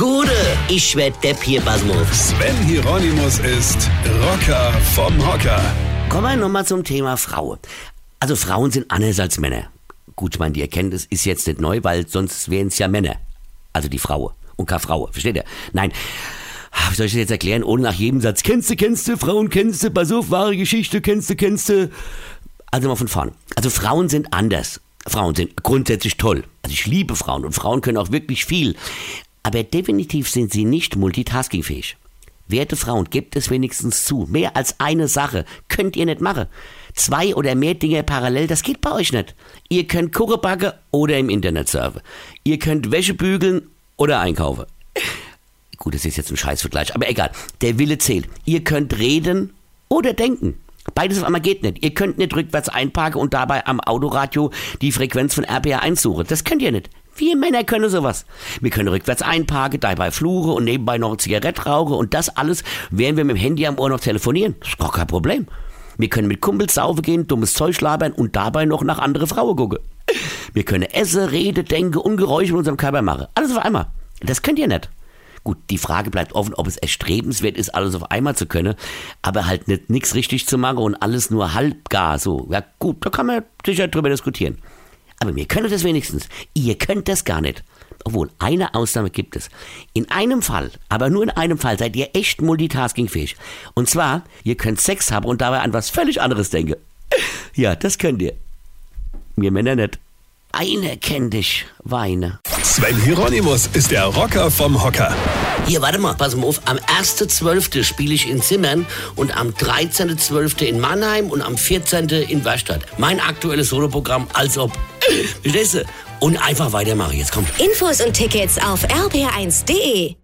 Gude, ich werd Depp hier, Basmus. Sven Hieronymus ist Rocker vom Hocker. Kommen wir nochmal zum Thema Frau. Also Frauen sind anders als Männer. Gut, ich meine, die Erkenntnis ist jetzt nicht neu, weil sonst wären es ja Männer. Also die Frau und keine Frau, versteht ihr? Nein. Wie soll ich das jetzt erklären, ohne nach jedem Satz, kennst du, kennst du, Frauen kennst du, pass auf, wahre Geschichte, kennst du, kennst du. Also mal von vorn. Also Frauen sind anders. Frauen sind grundsätzlich toll. Also ich liebe Frauen und Frauen können auch wirklich viel. Aber definitiv sind sie nicht multitaskingfähig. Werte Frauen, gebt es wenigstens zu. Mehr als eine Sache könnt ihr nicht machen. Zwei oder mehr Dinge parallel, das geht bei euch nicht. Ihr könnt Kuche backen oder im Internet surfen. Ihr könnt Wäsche bügeln oder einkaufen. Gut, das ist jetzt ein Scheißvergleich, aber egal. Der Wille zählt. Ihr könnt reden oder denken. Beides auf einmal geht nicht. Ihr könnt nicht rückwärts einparken und dabei am Autoradio die Frequenz von RPA 1 suchen. Das könnt ihr nicht. Wir Männer können sowas. Wir können rückwärts einparken, dabei fluche und nebenbei noch eine Zigarette rauchen und das alles, während wir mit dem Handy am Ohr noch telefonieren. Das ist gar kein Problem. Wir können mit Kumpels saufen gehen, dummes Zeug labern und dabei noch nach andere Frauen gucken. Wir können essen, reden, denken und Geräusche in unserem Körper machen. Alles auf einmal. Das könnt ihr nicht. Gut, die Frage bleibt offen, ob es erstrebenswert ist, alles auf einmal zu können, aber halt nicht nichts richtig zu machen und alles nur halb gar so. Ja gut, da kann man sicher drüber diskutieren. Aber wir können das wenigstens. Ihr könnt das gar nicht. Obwohl, eine Ausnahme gibt es. In einem Fall, aber nur in einem Fall, seid ihr echt multitaskingfähig. Und zwar, ihr könnt Sex haben und dabei an was völlig anderes denken. Ja, das könnt ihr. Wir Männer nicht. Eine kennt dich, Weine. Sven Hieronymus ist der Rocker vom Hocker. Hier, warte mal, pass mal auf. Am 1.12. spiele ich in Zimmern und am 13.12. in Mannheim und am 14. in Werstadt. Mein aktuelles Soloprogramm, als ob. Verstehst? Und einfach weitermachen. Jetzt komm. Infos und Tickets auf rb1.de.